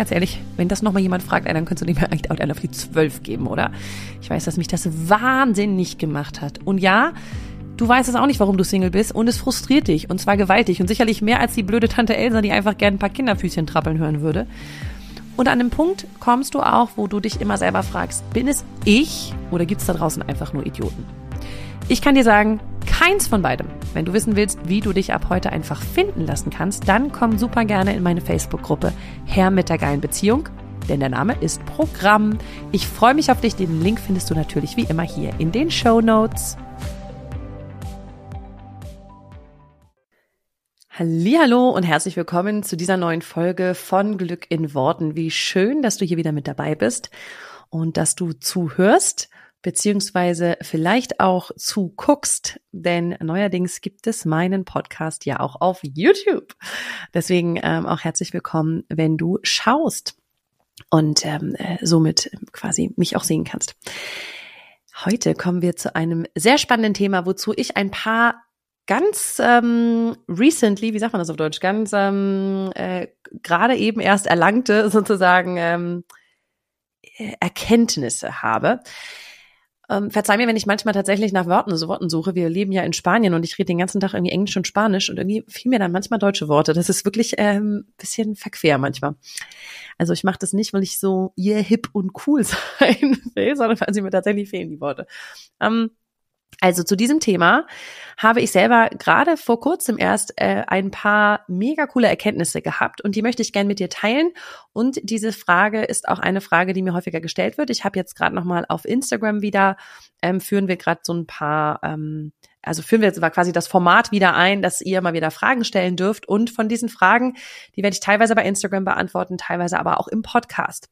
ganz ehrlich, wenn das nochmal jemand fragt, dann könntest du nicht mehr eigentlich auf die zwölf geben, oder? Ich weiß, dass mich das wahnsinnig gemacht hat. Und ja, du weißt es auch nicht, warum du Single bist und es frustriert dich und zwar gewaltig und sicherlich mehr als die blöde Tante Elsa, die einfach gern ein paar Kinderfüßchen trappeln hören würde. Und an dem Punkt kommst du auch, wo du dich immer selber fragst, bin es ich oder gibt es da draußen einfach nur Idioten? Ich kann dir sagen, keins von beidem. Wenn du wissen willst, wie du dich ab heute einfach finden lassen kannst, dann komm super gerne in meine Facebook-Gruppe Herr mit der geilen Beziehung, denn der Name ist Programm. Ich freue mich auf dich. Den Link findest du natürlich wie immer hier in den Show Notes. Hallo und herzlich willkommen zu dieser neuen Folge von Glück in Worten. Wie schön, dass du hier wieder mit dabei bist und dass du zuhörst beziehungsweise vielleicht auch zuguckst, denn neuerdings gibt es meinen Podcast ja auch auf YouTube. Deswegen ähm, auch herzlich willkommen, wenn du schaust und ähm, äh, somit quasi mich auch sehen kannst. Heute kommen wir zu einem sehr spannenden Thema, wozu ich ein paar ganz ähm, recently, wie sagt man das auf Deutsch, ganz ähm, äh, gerade eben erst erlangte sozusagen ähm, Erkenntnisse habe. Ähm, verzeih mir, wenn ich manchmal tatsächlich nach Worten, so Worten suche. Wir leben ja in Spanien und ich rede den ganzen Tag irgendwie Englisch und Spanisch und irgendwie fiel mir dann manchmal deutsche Worte. Das ist wirklich ähm, bisschen verquer manchmal. Also ich mache das nicht, weil ich so yeah, hip und cool sein will, sondern weil sie mir tatsächlich fehlen, die Worte. Ähm, also zu diesem Thema habe ich selber gerade vor kurzem erst äh, ein paar mega coole Erkenntnisse gehabt und die möchte ich gerne mit dir teilen. Und diese Frage ist auch eine Frage, die mir häufiger gestellt wird. Ich habe jetzt gerade noch mal auf Instagram wieder ähm, führen wir gerade so ein paar ähm, also führen wir jetzt quasi das Format wieder ein, dass ihr mal wieder Fragen stellen dürft. Und von diesen Fragen, die werde ich teilweise bei Instagram beantworten, teilweise aber auch im Podcast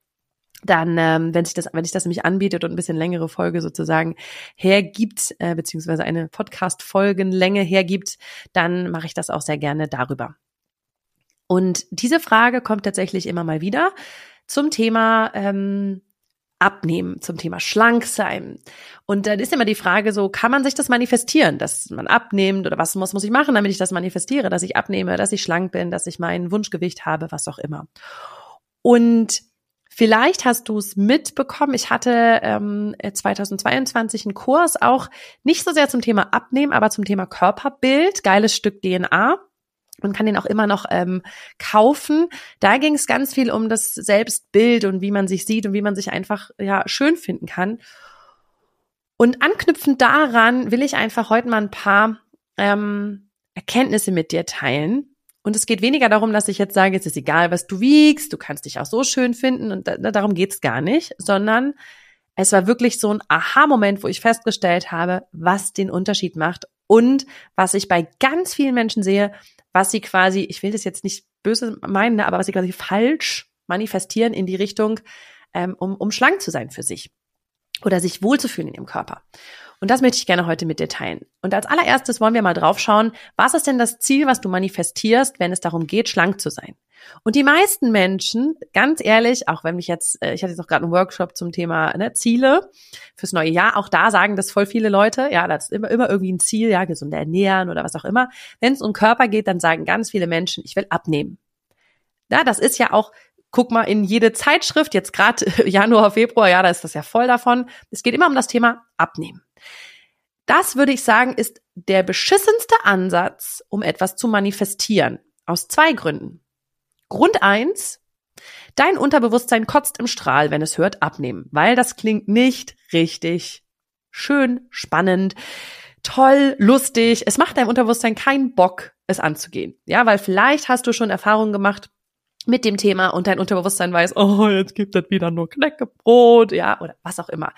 dann, ähm, wenn sich das, wenn sich das nämlich anbietet und ein bisschen längere Folge sozusagen hergibt, äh, beziehungsweise eine Podcast-Folgenlänge hergibt, dann mache ich das auch sehr gerne darüber. Und diese Frage kommt tatsächlich immer mal wieder zum Thema ähm, Abnehmen, zum Thema schlank sein. Und dann ist immer die Frage so, kann man sich das manifestieren, dass man abnimmt oder was muss, muss ich machen, damit ich das manifestiere, dass ich abnehme, dass ich schlank bin, dass ich mein Wunschgewicht habe, was auch immer. Und Vielleicht hast du es mitbekommen. Ich hatte ähm, 2022 einen Kurs auch nicht so sehr zum Thema Abnehmen, aber zum Thema Körperbild. Geiles Stück DNA. Man kann den auch immer noch ähm, kaufen. Da ging es ganz viel um das Selbstbild und wie man sich sieht und wie man sich einfach ja schön finden kann. Und anknüpfend daran will ich einfach heute mal ein paar ähm, Erkenntnisse mit dir teilen, und es geht weniger darum, dass ich jetzt sage, es ist egal, was du wiegst, du kannst dich auch so schön finden und da, darum geht's gar nicht, sondern es war wirklich so ein Aha-Moment, wo ich festgestellt habe, was den Unterschied macht und was ich bei ganz vielen Menschen sehe, was sie quasi, ich will das jetzt nicht böse meinen, ne, aber was sie quasi falsch manifestieren in die Richtung, ähm, um, um schlank zu sein für sich oder sich wohlzufühlen in ihrem Körper. Und das möchte ich gerne heute mit dir teilen. Und als allererstes wollen wir mal drauf schauen, was ist denn das Ziel, was du manifestierst, wenn es darum geht, schlank zu sein? Und die meisten Menschen, ganz ehrlich, auch wenn mich jetzt, äh, ich hatte jetzt auch gerade einen Workshop zum Thema ne, Ziele fürs neue Jahr, auch da sagen das voll viele Leute, ja, das ist immer, immer irgendwie ein Ziel, ja, gesund ernähren oder was auch immer. Wenn es um Körper geht, dann sagen ganz viele Menschen, ich will abnehmen. Ja, das ist ja auch guck mal in jede Zeitschrift, jetzt gerade Januar, Februar, ja, da ist das ja voll davon. Es geht immer um das Thema Abnehmen. Das würde ich sagen, ist der beschissenste Ansatz, um etwas zu manifestieren. Aus zwei Gründen. Grund eins, dein Unterbewusstsein kotzt im Strahl, wenn es hört abnehmen, weil das klingt nicht richtig schön, spannend, toll, lustig. Es macht deinem Unterbewusstsein keinen Bock, es anzugehen. Ja, weil vielleicht hast du schon Erfahrungen gemacht mit dem Thema und dein Unterbewusstsein weiß, oh, jetzt gibt es wieder nur Knäckebrot, ja, oder was auch immer.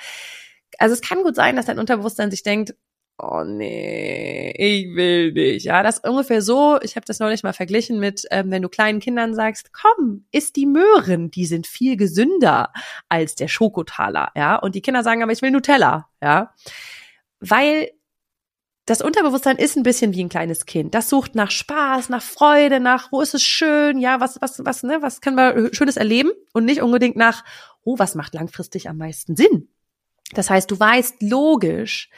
Also es kann gut sein, dass dein Unterbewusstsein sich denkt, oh nee, ich will nicht. Ja, das ist ungefähr so, ich habe das neulich mal verglichen mit, ähm, wenn du kleinen Kindern sagst, komm, isst die Möhren, die sind viel gesünder als der Schokotaler, ja. Und die Kinder sagen aber, ich will Nutella, ja. weil das Unterbewusstsein ist ein bisschen wie ein kleines Kind. Das sucht nach Spaß, nach Freude, nach wo ist es schön, ja, was, was, was, ne, was können wir Schönes erleben und nicht unbedingt nach, oh, was macht langfristig am meisten Sinn? Das heißt, du weißt logisch,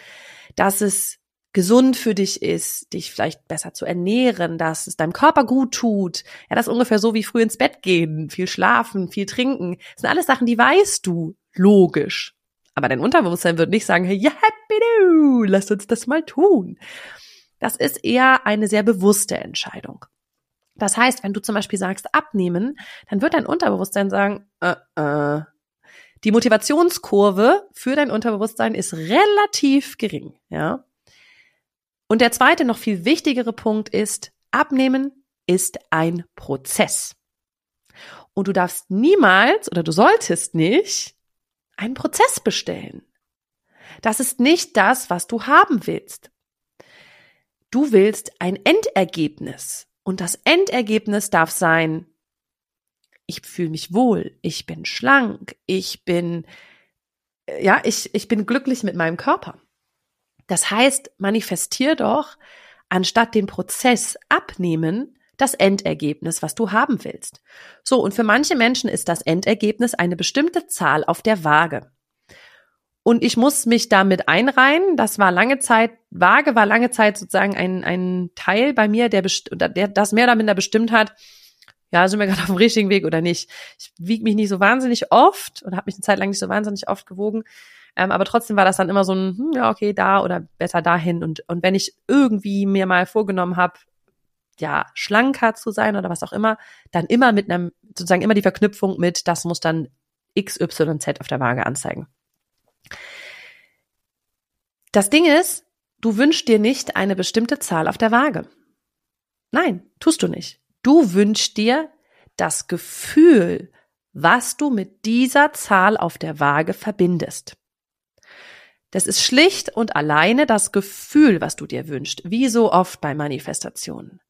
dass es gesund für dich ist, dich vielleicht besser zu ernähren, dass es deinem Körper gut tut. Ja, das ist ungefähr so wie früh ins Bett gehen, viel schlafen, viel trinken. Das sind alles Sachen, die weißt du logisch. Aber dein Unterbewusstsein wird nicht sagen, hey, happy do, lass uns das mal tun. Das ist eher eine sehr bewusste Entscheidung. Das heißt, wenn du zum Beispiel sagst, abnehmen, dann wird dein Unterbewusstsein sagen, äh, äh. Die Motivationskurve für dein Unterbewusstsein ist relativ gering, ja. Und der zweite, noch viel wichtigere Punkt ist, abnehmen ist ein Prozess. Und du darfst niemals oder du solltest nicht einen Prozess bestellen. Das ist nicht das, was du haben willst. Du willst ein Endergebnis. Und das Endergebnis darf sein, ich fühle mich wohl, ich bin schlank, ich bin, ja, ich, ich bin glücklich mit meinem Körper. Das heißt, manifestier doch, anstatt den Prozess abnehmen, das Endergebnis, was du haben willst. So, und für manche Menschen ist das Endergebnis eine bestimmte Zahl auf der Waage. Und ich muss mich damit einreihen. Das war lange Zeit, Waage war lange Zeit sozusagen ein, ein Teil bei mir, der, der das mehr oder minder bestimmt hat, ja, sind wir gerade auf dem richtigen Weg oder nicht. Ich wiege mich nicht so wahnsinnig oft oder habe mich eine Zeit lang nicht so wahnsinnig oft gewogen. Ähm, aber trotzdem war das dann immer so ein, hm, ja, okay, da oder besser dahin. Und, und wenn ich irgendwie mir mal vorgenommen habe, ja, schlanker zu sein oder was auch immer, dann immer mit einem, sozusagen immer die Verknüpfung mit, das muss dann X, Y, Z auf der Waage anzeigen. Das Ding ist, du wünschst dir nicht eine bestimmte Zahl auf der Waage. Nein, tust du nicht. Du wünschst dir das Gefühl, was du mit dieser Zahl auf der Waage verbindest. Das ist schlicht und alleine das Gefühl, was du dir wünschst, wie so oft bei Manifestationen.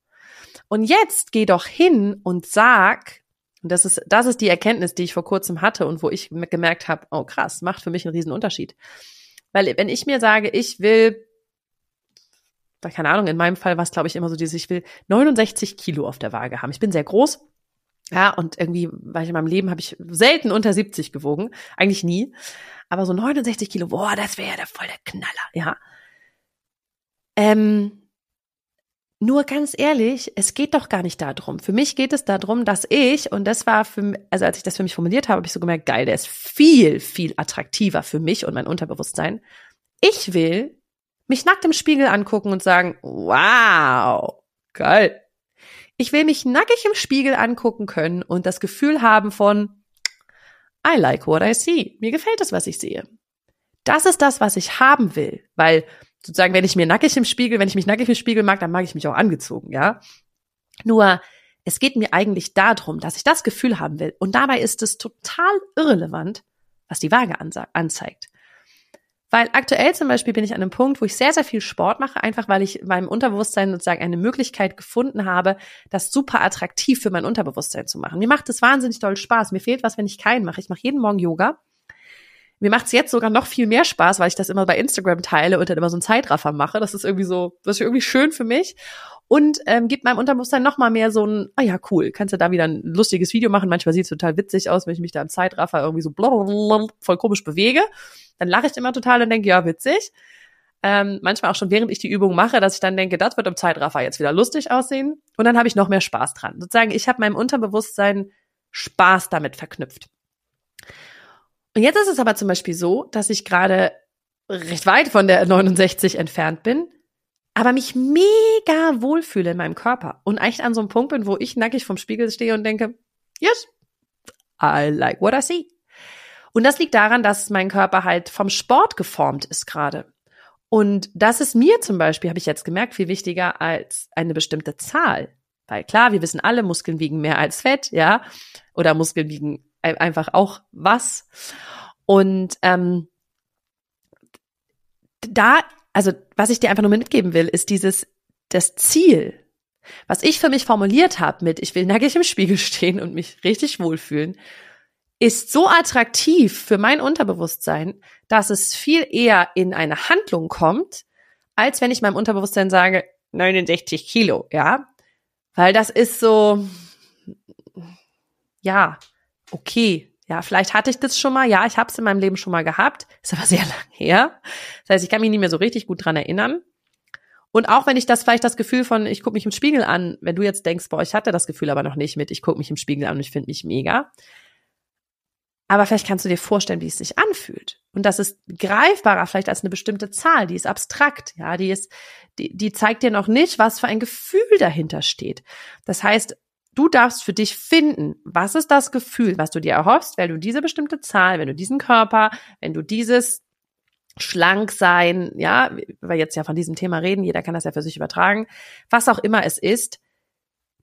Und jetzt geh doch hin und sag, und das ist, das ist die Erkenntnis, die ich vor kurzem hatte und wo ich gemerkt habe, oh krass, macht für mich einen riesen Unterschied. Weil wenn ich mir sage, ich will, keine Ahnung, in meinem Fall war es glaube ich immer so dieses, ich will 69 Kilo auf der Waage haben. Ich bin sehr groß, ja, und irgendwie, weil ich in meinem Leben habe ich selten unter 70 gewogen, eigentlich nie. Aber so 69 Kilo, boah, das wäre ja der volle Knaller, ja. Ähm, nur ganz ehrlich, es geht doch gar nicht darum. Für mich geht es darum, dass ich, und das war für also als ich das für mich formuliert habe, habe ich so gemerkt, geil, der ist viel, viel attraktiver für mich und mein Unterbewusstsein. Ich will mich nackt im Spiegel angucken und sagen, wow, geil, ich will mich nackig im Spiegel angucken können und das Gefühl haben von I like what I see. Mir gefällt das, was ich sehe. Das ist das, was ich haben will, weil sozusagen, wenn ich mir nackig im Spiegel, wenn ich mich nackig im Spiegel mag, dann mag ich mich auch angezogen, ja. Nur, es geht mir eigentlich darum, dass ich das Gefühl haben will. Und dabei ist es total irrelevant, was die Waage anzeigt. Weil aktuell zum Beispiel bin ich an einem Punkt, wo ich sehr, sehr viel Sport mache, einfach weil ich meinem Unterbewusstsein sozusagen eine Möglichkeit gefunden habe, das super attraktiv für mein Unterbewusstsein zu machen. Mir macht es wahnsinnig doll Spaß. Mir fehlt was, wenn ich keinen mache. Ich mache jeden Morgen Yoga. Mir macht es jetzt sogar noch viel mehr Spaß, weil ich das immer bei Instagram teile und dann immer so einen Zeitraffer mache. Das ist irgendwie so, das ist irgendwie schön für mich und ähm, gibt meinem Unterbewusstsein noch mal mehr so ein, ah ja, cool, kannst du da wieder ein lustiges Video machen. Manchmal sieht es total witzig aus, wenn ich mich da im Zeitraffer irgendwie so blablabla voll komisch bewege. Dann lache ich immer total und denke, ja, witzig. Ähm, manchmal auch schon während ich die Übung mache, dass ich dann denke, das wird im Zeitraffer jetzt wieder lustig aussehen. Und dann habe ich noch mehr Spaß dran. Sozusagen, ich habe meinem Unterbewusstsein Spaß damit verknüpft. Und jetzt ist es aber zum Beispiel so, dass ich gerade recht weit von der 69 entfernt bin aber mich mega wohlfühle in meinem Körper und eigentlich an so einem Punkt bin, wo ich nackig vom Spiegel stehe und denke, yes, I like what I see. Und das liegt daran, dass mein Körper halt vom Sport geformt ist gerade. Und das ist mir zum Beispiel, habe ich jetzt gemerkt, viel wichtiger als eine bestimmte Zahl. Weil klar, wir wissen alle, Muskeln wiegen mehr als Fett, ja, oder Muskeln wiegen einfach auch was. Und ähm, da also was ich dir einfach nur mitgeben will, ist dieses, das Ziel, was ich für mich formuliert habe mit, ich will nackig im Spiegel stehen und mich richtig wohlfühlen, ist so attraktiv für mein Unterbewusstsein, dass es viel eher in eine Handlung kommt, als wenn ich meinem Unterbewusstsein sage, 69 Kilo, ja. Weil das ist so, ja, okay. Ja, vielleicht hatte ich das schon mal. Ja, ich habe es in meinem Leben schon mal gehabt. Ist aber sehr lang her. Das heißt, ich kann mich nicht mehr so richtig gut dran erinnern. Und auch wenn ich das vielleicht das Gefühl von, ich gucke mich im Spiegel an, wenn du jetzt denkst, boah, ich hatte das Gefühl aber noch nicht mit, ich gucke mich im Spiegel an und ich finde mich mega, aber vielleicht kannst du dir vorstellen, wie es sich anfühlt. Und das ist greifbarer vielleicht als eine bestimmte Zahl, die ist abstrakt, ja, die ist, die, die zeigt dir noch nicht, was für ein Gefühl dahinter steht. Das heißt, du darfst für dich finden, was ist das Gefühl, was du dir erhoffst, wenn du diese bestimmte Zahl, wenn du diesen Körper, wenn du dieses schlank sein, ja, weil wir jetzt ja von diesem Thema reden, jeder kann das ja für sich übertragen, was auch immer es ist,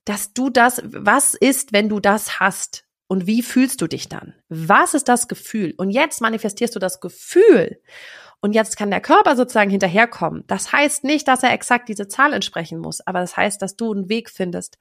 dass du das, was ist, wenn du das hast? Und wie fühlst du dich dann? Was ist das Gefühl? Und jetzt manifestierst du das Gefühl. Und jetzt kann der Körper sozusagen hinterherkommen. Das heißt nicht, dass er exakt diese Zahl entsprechen muss, aber das heißt, dass du einen Weg findest,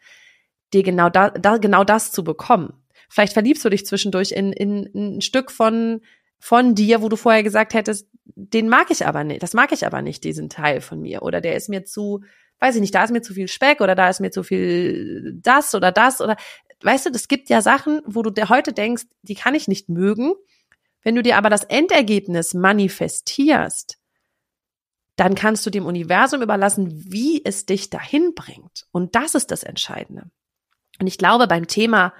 dir genau da, da genau das zu bekommen. Vielleicht verliebst du dich zwischendurch in, in, in ein Stück von von dir, wo du vorher gesagt hättest, den mag ich aber nicht, das mag ich aber nicht, diesen Teil von mir. Oder der ist mir zu, weiß ich nicht, da ist mir zu viel Speck oder da ist mir zu viel das oder das oder weißt du, es gibt ja Sachen, wo du dir heute denkst, die kann ich nicht mögen. Wenn du dir aber das Endergebnis manifestierst, dann kannst du dem Universum überlassen, wie es dich dahin bringt. Und das ist das Entscheidende. Und ich glaube, beim Thema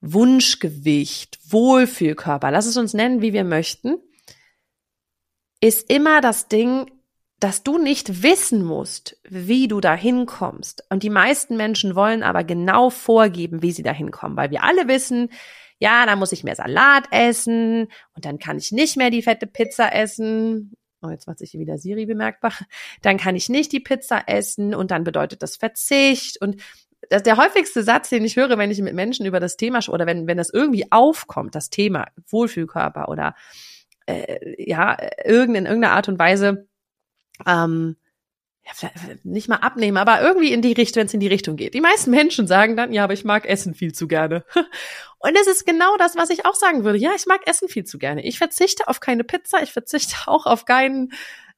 Wunschgewicht, Wohlfühlkörper, lass es uns nennen, wie wir möchten, ist immer das Ding, dass du nicht wissen musst, wie du da hinkommst. Und die meisten Menschen wollen aber genau vorgeben, wie sie da hinkommen, weil wir alle wissen, ja, da muss ich mehr Salat essen und dann kann ich nicht mehr die fette Pizza essen. Oh, jetzt macht sich hier wieder Siri bemerkbar. Dann kann ich nicht die Pizza essen und dann bedeutet das Verzicht. Und das, der häufigste Satz, den ich höre, wenn ich mit Menschen über das Thema oder wenn, wenn das irgendwie aufkommt, das Thema Wohlfühlkörper oder äh, ja, irgendein, in irgendeiner Art und Weise ähm, ja, nicht mal abnehmen, aber irgendwie in die Richtung, wenn es in die Richtung geht. Die meisten Menschen sagen dann, ja, aber ich mag Essen viel zu gerne. Und es ist genau das, was ich auch sagen würde. Ja, ich mag Essen viel zu gerne. Ich verzichte auf keine Pizza, ich verzichte auch auf keinen,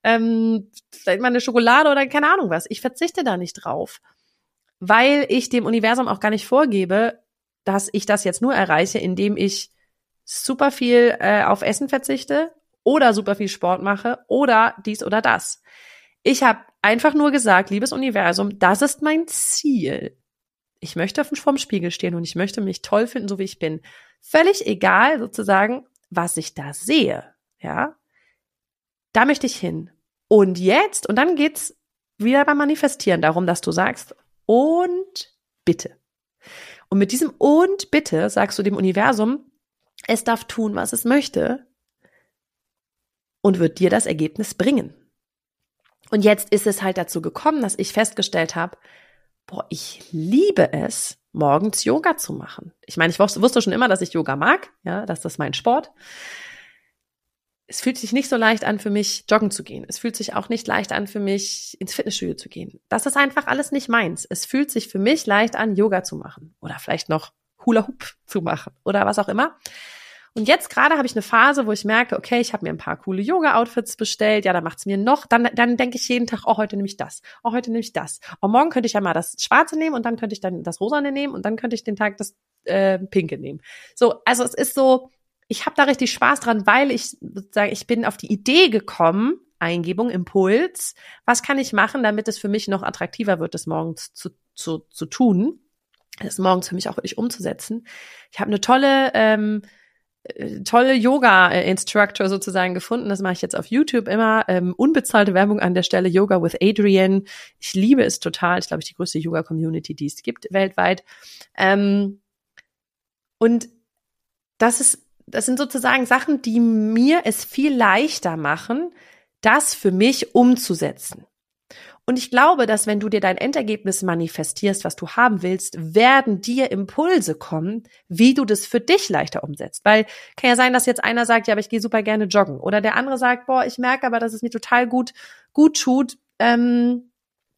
ähm, vielleicht mal eine Schokolade oder keine Ahnung was. Ich verzichte da nicht drauf, weil ich dem Universum auch gar nicht vorgebe, dass ich das jetzt nur erreiche, indem ich super viel äh, auf Essen verzichte oder super viel Sport mache oder dies oder das. Ich habe einfach nur gesagt, liebes Universum, das ist mein Ziel. Ich möchte vorm Spiegel stehen und ich möchte mich toll finden, so wie ich bin. Völlig egal sozusagen, was ich da sehe. Ja, da möchte ich hin. Und jetzt, und dann geht's wieder beim Manifestieren darum, dass du sagst, und bitte. Und mit diesem und bitte sagst du dem Universum, es darf tun, was es möchte und wird dir das Ergebnis bringen. Und jetzt ist es halt dazu gekommen, dass ich festgestellt habe, boah, ich liebe es, morgens Yoga zu machen. Ich meine, ich wusste schon immer, dass ich Yoga mag, ja, dass das mein Sport. Es fühlt sich nicht so leicht an für mich, joggen zu gehen. Es fühlt sich auch nicht leicht an für mich, ins Fitnessstudio zu gehen. Das ist einfach alles nicht meins. Es fühlt sich für mich leicht an, Yoga zu machen oder vielleicht noch Hula Hoop zu machen oder was auch immer. Und jetzt gerade habe ich eine Phase, wo ich merke, okay, ich habe mir ein paar coole Yoga-Outfits bestellt. Ja, da macht's mir noch. Dann, dann denke ich jeden Tag, oh, heute nehme ich das. Oh, heute nehme ich das. Oh, morgen könnte ich ja mal das Schwarze nehmen und dann könnte ich dann das Rosane nehmen und dann könnte ich den Tag das äh, Pinke nehmen. So, also es ist so, ich habe da richtig Spaß dran, weil ich sozusagen, ich bin auf die Idee gekommen, Eingebung, Impuls, was kann ich machen, damit es für mich noch attraktiver wird, das morgens zu, zu, zu tun, das morgens für mich auch wirklich umzusetzen. Ich habe eine tolle ähm, äh, tolle Yoga-Instructor sozusagen gefunden. Das mache ich jetzt auf YouTube immer. Ähm, unbezahlte Werbung an der Stelle. Yoga with Adrian. Ich liebe es total. Ich glaube, ich die größte Yoga-Community, die es gibt weltweit. Ähm, und das ist, das sind sozusagen Sachen, die mir es viel leichter machen, das für mich umzusetzen. Und ich glaube, dass wenn du dir dein Endergebnis manifestierst, was du haben willst, werden dir Impulse kommen, wie du das für dich leichter umsetzt. Weil kann ja sein, dass jetzt einer sagt, ja, aber ich gehe super gerne joggen. Oder der andere sagt, boah, ich merke aber, dass es mir total gut, gut tut, ähm,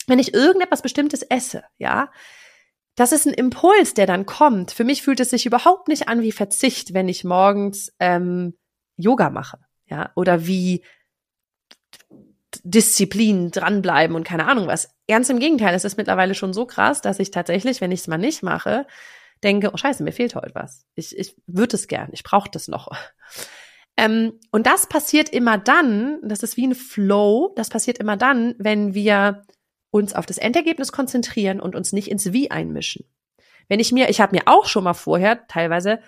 wenn ich irgendetwas Bestimmtes esse, ja. Das ist ein Impuls, der dann kommt. Für mich fühlt es sich überhaupt nicht an wie Verzicht, wenn ich morgens ähm, Yoga mache, ja, oder wie Disziplin dranbleiben und keine Ahnung was. Ganz im Gegenteil, es ist mittlerweile schon so krass, dass ich tatsächlich, wenn ich es mal nicht mache, denke, oh scheiße, mir fehlt heute was. Ich, ich würde es gern, ich brauche das noch. Ähm, und das passiert immer dann, das ist wie ein Flow, das passiert immer dann, wenn wir uns auf das Endergebnis konzentrieren und uns nicht ins Wie einmischen. Wenn ich mir, ich habe mir auch schon mal vorher teilweise,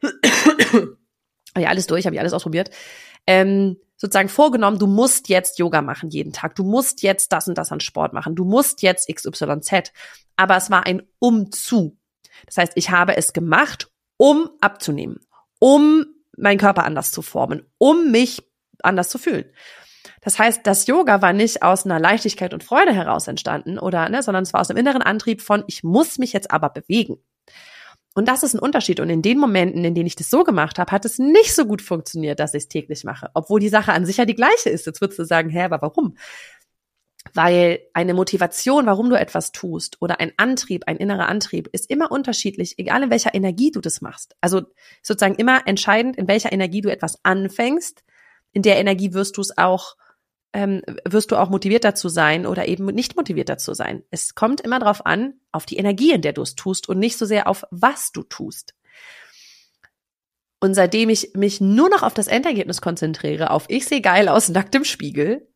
ja alles durch, habe ich alles ausprobiert, ähm, sozusagen vorgenommen, du musst jetzt Yoga machen jeden Tag, du musst jetzt das und das an Sport machen, du musst jetzt XYZ. Aber es war ein Umzu. Das heißt, ich habe es gemacht, um abzunehmen, um meinen Körper anders zu formen, um mich anders zu fühlen. Das heißt, das Yoga war nicht aus einer Leichtigkeit und Freude heraus entstanden oder, ne, sondern es war aus dem inneren Antrieb von, ich muss mich jetzt aber bewegen. Und das ist ein Unterschied. Und in den Momenten, in denen ich das so gemacht habe, hat es nicht so gut funktioniert, dass ich es täglich mache. Obwohl die Sache an sich ja die gleiche ist. Jetzt würdest du sagen, hä, aber warum? Weil eine Motivation, warum du etwas tust oder ein Antrieb, ein innerer Antrieb, ist immer unterschiedlich, egal in welcher Energie du das machst. Also sozusagen immer entscheidend, in welcher Energie du etwas anfängst. In der Energie wirst du es auch ähm, wirst du auch motiviert dazu sein oder eben nicht motiviert dazu sein. Es kommt immer darauf an, auf die Energie, in der du es tust und nicht so sehr auf was du tust. Und seitdem ich mich nur noch auf das Endergebnis konzentriere, auf ich sehe geil aus, nackt im Spiegel,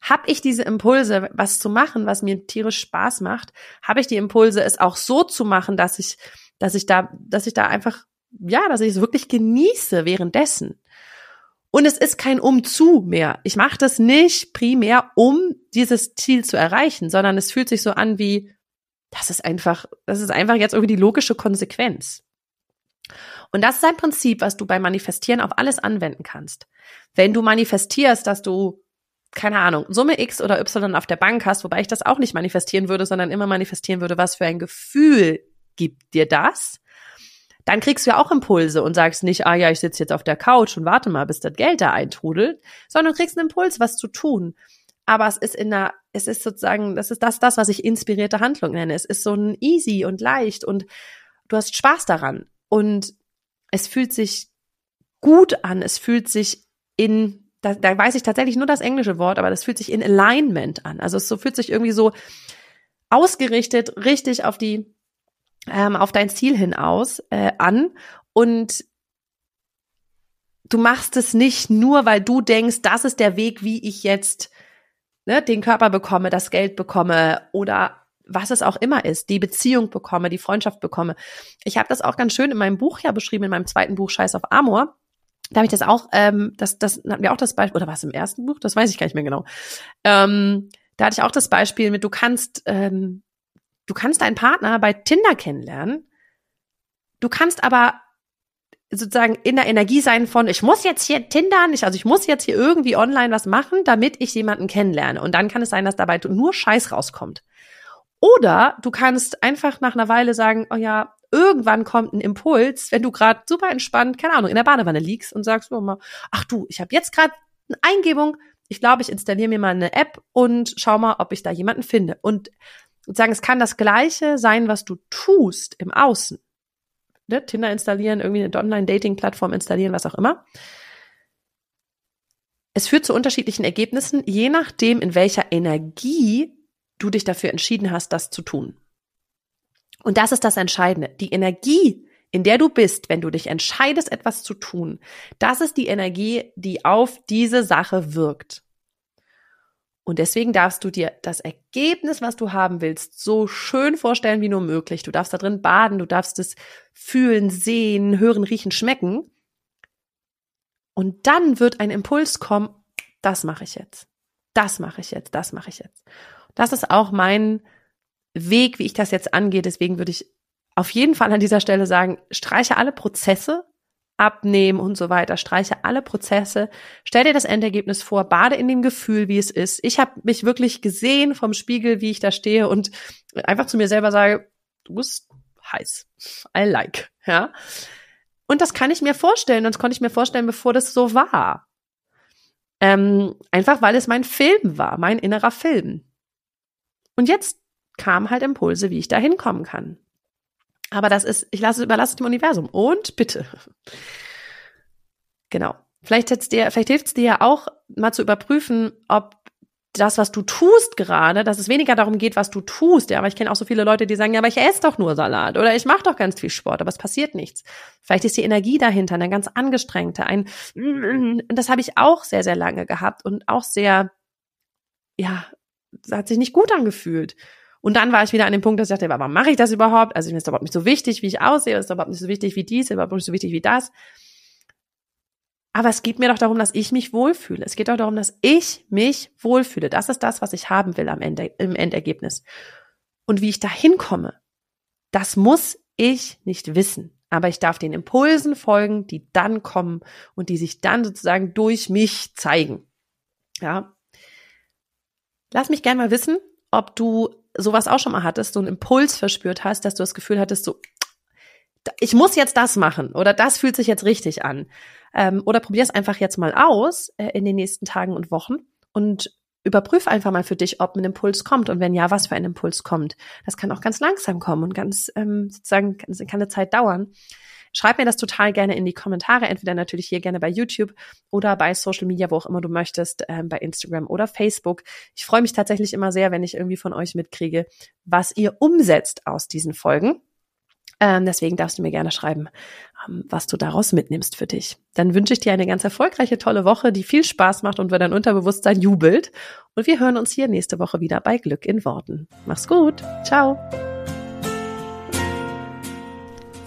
habe ich diese Impulse, was zu machen, was mir tierisch Spaß macht, habe ich die Impulse, es auch so zu machen, dass ich, dass ich da, dass ich da einfach, ja, dass ich es wirklich genieße währenddessen. Und es ist kein Umzu mehr. Ich mache das nicht primär, um dieses Ziel zu erreichen, sondern es fühlt sich so an wie, das ist einfach, das ist einfach jetzt irgendwie die logische Konsequenz. Und das ist ein Prinzip, was du beim Manifestieren auf alles anwenden kannst. Wenn du manifestierst, dass du keine Ahnung, Summe X oder Y auf der Bank hast, wobei ich das auch nicht manifestieren würde, sondern immer manifestieren würde, was für ein Gefühl gibt dir das? Dann kriegst du ja auch Impulse und sagst nicht, ah ja, ich sitze jetzt auf der Couch und warte mal, bis das Geld da eintrudelt, sondern kriegst einen Impuls, was zu tun. Aber es ist in der, es ist sozusagen, das ist das, das, was ich inspirierte Handlung nenne. Es ist so ein easy und leicht und du hast Spaß daran. Und es fühlt sich gut an. Es fühlt sich in, da, da weiß ich tatsächlich nur das englische Wort, aber das fühlt sich in Alignment an. Also es so, fühlt sich irgendwie so ausgerichtet, richtig auf die, ähm, auf dein Ziel hinaus äh, an und du machst es nicht nur, weil du denkst, das ist der Weg, wie ich jetzt ne, den Körper bekomme, das Geld bekomme oder was es auch immer ist, die Beziehung bekomme, die Freundschaft bekomme. Ich habe das auch ganz schön in meinem Buch ja beschrieben, in meinem zweiten Buch Scheiß auf Amor. Da habe ich das auch, ähm, das, das hatten wir auch das Beispiel, oder war es im ersten Buch? Das weiß ich gar nicht mehr genau. Ähm, da hatte ich auch das Beispiel mit, du kannst ähm, Du kannst deinen Partner bei Tinder kennenlernen. Du kannst aber sozusagen in der Energie sein von, ich muss jetzt hier Tindern, ich, also ich muss jetzt hier irgendwie online was machen, damit ich jemanden kennenlerne. Und dann kann es sein, dass dabei nur Scheiß rauskommt. Oder du kannst einfach nach einer Weile sagen, oh ja, irgendwann kommt ein Impuls, wenn du gerade super entspannt, keine Ahnung, in der Badewanne liegst und sagst, oh mal, ach du, ich habe jetzt gerade eine Eingebung, ich glaube, ich installiere mir mal eine App und schau mal, ob ich da jemanden finde. Und sozusagen, es kann das Gleiche sein, was du tust im Außen. Ne? Tinder installieren, irgendwie eine Online-Dating-Plattform installieren, was auch immer. Es führt zu unterschiedlichen Ergebnissen, je nachdem, in welcher Energie du dich dafür entschieden hast, das zu tun. Und das ist das Entscheidende. Die Energie, in der du bist, wenn du dich entscheidest, etwas zu tun, das ist die Energie, die auf diese Sache wirkt. Und deswegen darfst du dir das Ergebnis, was du haben willst, so schön vorstellen wie nur möglich. Du darfst da drin baden, du darfst es fühlen, sehen, hören, riechen, schmecken. Und dann wird ein Impuls kommen, das mache ich jetzt. Das mache ich jetzt, das mache ich jetzt. Das ist auch mein Weg, wie ich das jetzt angehe. Deswegen würde ich auf jeden Fall an dieser Stelle sagen, streiche alle Prozesse, abnehmen und so weiter. Streiche alle Prozesse, stell dir das Endergebnis vor, bade in dem Gefühl, wie es ist. Ich habe mich wirklich gesehen vom Spiegel, wie ich da stehe und einfach zu mir selber sage, du bist heiß. I like, ja. Und das kann ich mir vorstellen, und das konnte ich mir vorstellen, bevor das so war. Ähm, einfach weil es mein Film war, mein innerer Film. Und jetzt kamen halt Impulse, wie ich da hinkommen kann. Aber das ist, ich lasse, überlasse es dem Universum. Und bitte. Genau. Vielleicht hilft es dir, vielleicht hilft es dir ja auch, mal zu überprüfen, ob das, was du tust gerade, dass es weniger darum geht, was du tust. Ja, aber ich kenne auch so viele Leute, die sagen, ja, aber ich esse doch nur Salat oder ich mache doch ganz viel Sport, aber es passiert nichts. Vielleicht ist die Energie dahinter eine ganz angestrengte, ein, das habe ich auch sehr, sehr lange gehabt und auch sehr, ja, hat sich nicht gut angefühlt. Und dann war ich wieder an dem Punkt, dass ich dachte, warum mache ich das überhaupt? Also mir ist überhaupt nicht so wichtig, wie ich aussehe, ist überhaupt nicht so wichtig wie dies, ist überhaupt nicht so wichtig wie das. Aber es geht mir doch darum, dass ich mich wohlfühle. Es geht doch darum, dass ich mich wohlfühle. Das ist das, was ich haben will am Ende, im Endergebnis. Und wie ich da hinkomme, das muss ich nicht wissen. Aber ich darf den Impulsen folgen, die dann kommen und die sich dann sozusagen durch mich zeigen. Ja. Lass mich gerne mal wissen, ob du sowas auch schon mal hattest, so einen Impuls verspürt hast, dass du das Gefühl hattest, so, ich muss jetzt das machen oder das fühlt sich jetzt richtig an. Ähm, oder probier es einfach jetzt mal aus äh, in den nächsten Tagen und Wochen und überprüf einfach mal für dich, ob ein Impuls kommt und wenn ja, was für ein Impuls kommt. Das kann auch ganz langsam kommen und ganz ähm, sozusagen kann, kann eine Zeit dauern. Schreib mir das total gerne in die Kommentare, entweder natürlich hier gerne bei YouTube oder bei Social Media, wo auch immer du möchtest, ähm, bei Instagram oder Facebook. Ich freue mich tatsächlich immer sehr, wenn ich irgendwie von euch mitkriege, was ihr umsetzt aus diesen Folgen. Ähm, deswegen darfst du mir gerne schreiben, ähm, was du daraus mitnimmst für dich. Dann wünsche ich dir eine ganz erfolgreiche, tolle Woche, die viel Spaß macht und wo dein Unterbewusstsein jubelt. Und wir hören uns hier nächste Woche wieder bei Glück in Worten. Mach's gut. Ciao.